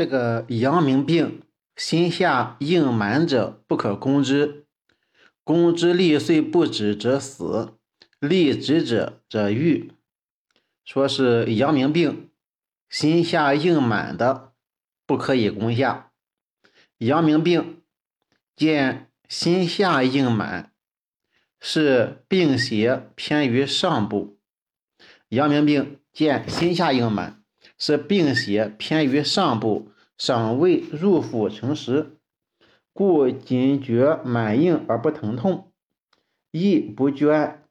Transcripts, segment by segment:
这个阳明病，心下硬满者不可攻之，攻之力虽不止者死，力止者者愈。说是阳明病，心下硬满的不可以攻下。阳明病见心下硬满，是病邪偏于上部。阳明病见心下硬满。是病邪偏于上部，尚未入腹成实，故仅觉满硬而不疼痛，亦不捐，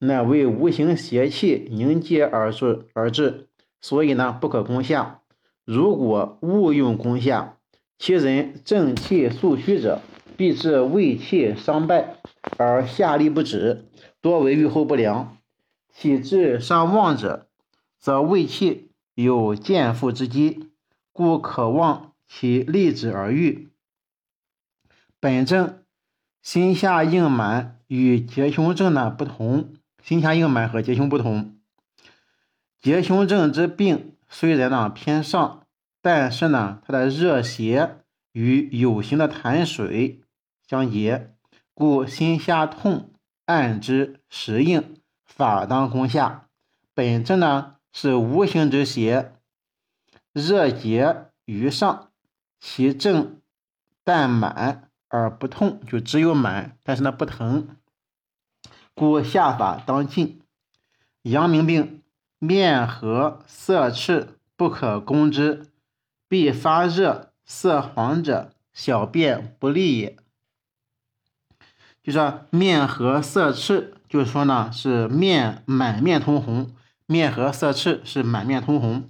乃为无形邪气凝结而致而致。所以呢，不可攻下。如果误用攻下，其人正气素虚者，必致胃气伤败而下利不止，多为预后不良；体质伤旺者，则胃气。有见腹之机，故可望其立止而愈。本症心下硬满与结胸症呢不同，心下硬满和结胸不同。结胸症之病虽然呢偏上，但是呢它的热邪与有形的痰水相结，故心下痛，按之实硬，法当攻下。本症呢。是无形之邪，热结于上，其症但满而不痛，就只有满，但是呢不疼，故下法当尽。阳明病面和色赤，不可攻之，必发热色黄者，小便不利也。就说面和色赤，就是说呢是面满面通红。面和色赤是满面通红，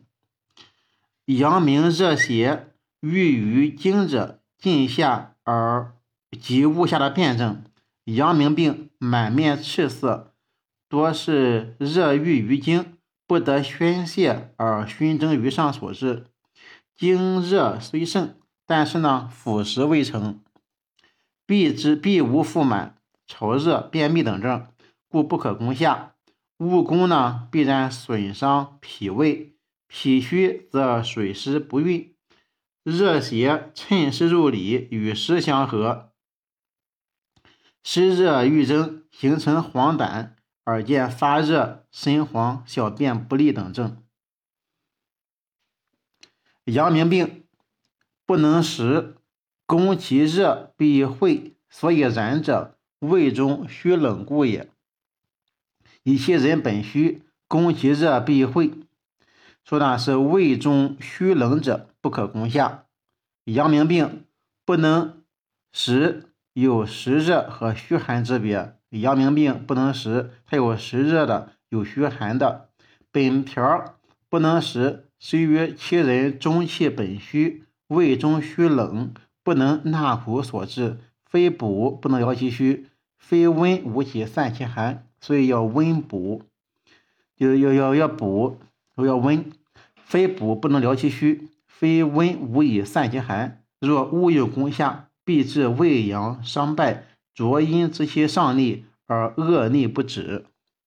阳明热邪郁于经者，尽下而及物下的辩证。阳明病满面赤色，多是热郁于经，不得宣泄而熏蒸于上所致。经热虽盛，但是呢腐蚀未成，必之必无腹满、潮热、便秘等症，故不可攻下。误攻呢，必然损伤脾胃，脾虚则水湿不运，热邪趁湿入里，与湿相合，湿热郁蒸，形成黄疸，而见发热、身黄、小便不利等症。阳明病不能食，攻其热必会，所以然者，胃中虚冷故也。以其人本虚，攻其热必会。说呢是胃中虚冷者不可攻下。阳明病不能食，有实热和虚寒之别。阳明病不能食，它有实热的，有虚寒的。本条不能食，是于其人中气本虚，胃中虚冷，不能纳苦所致。非补不能疗其虚，非温无其散其寒。所以要温补，就要要要补，要温，非补不能疗其虚，非温无以散其寒。若误用攻下，必致胃阳伤败，浊阴之气上逆而恶逆不止。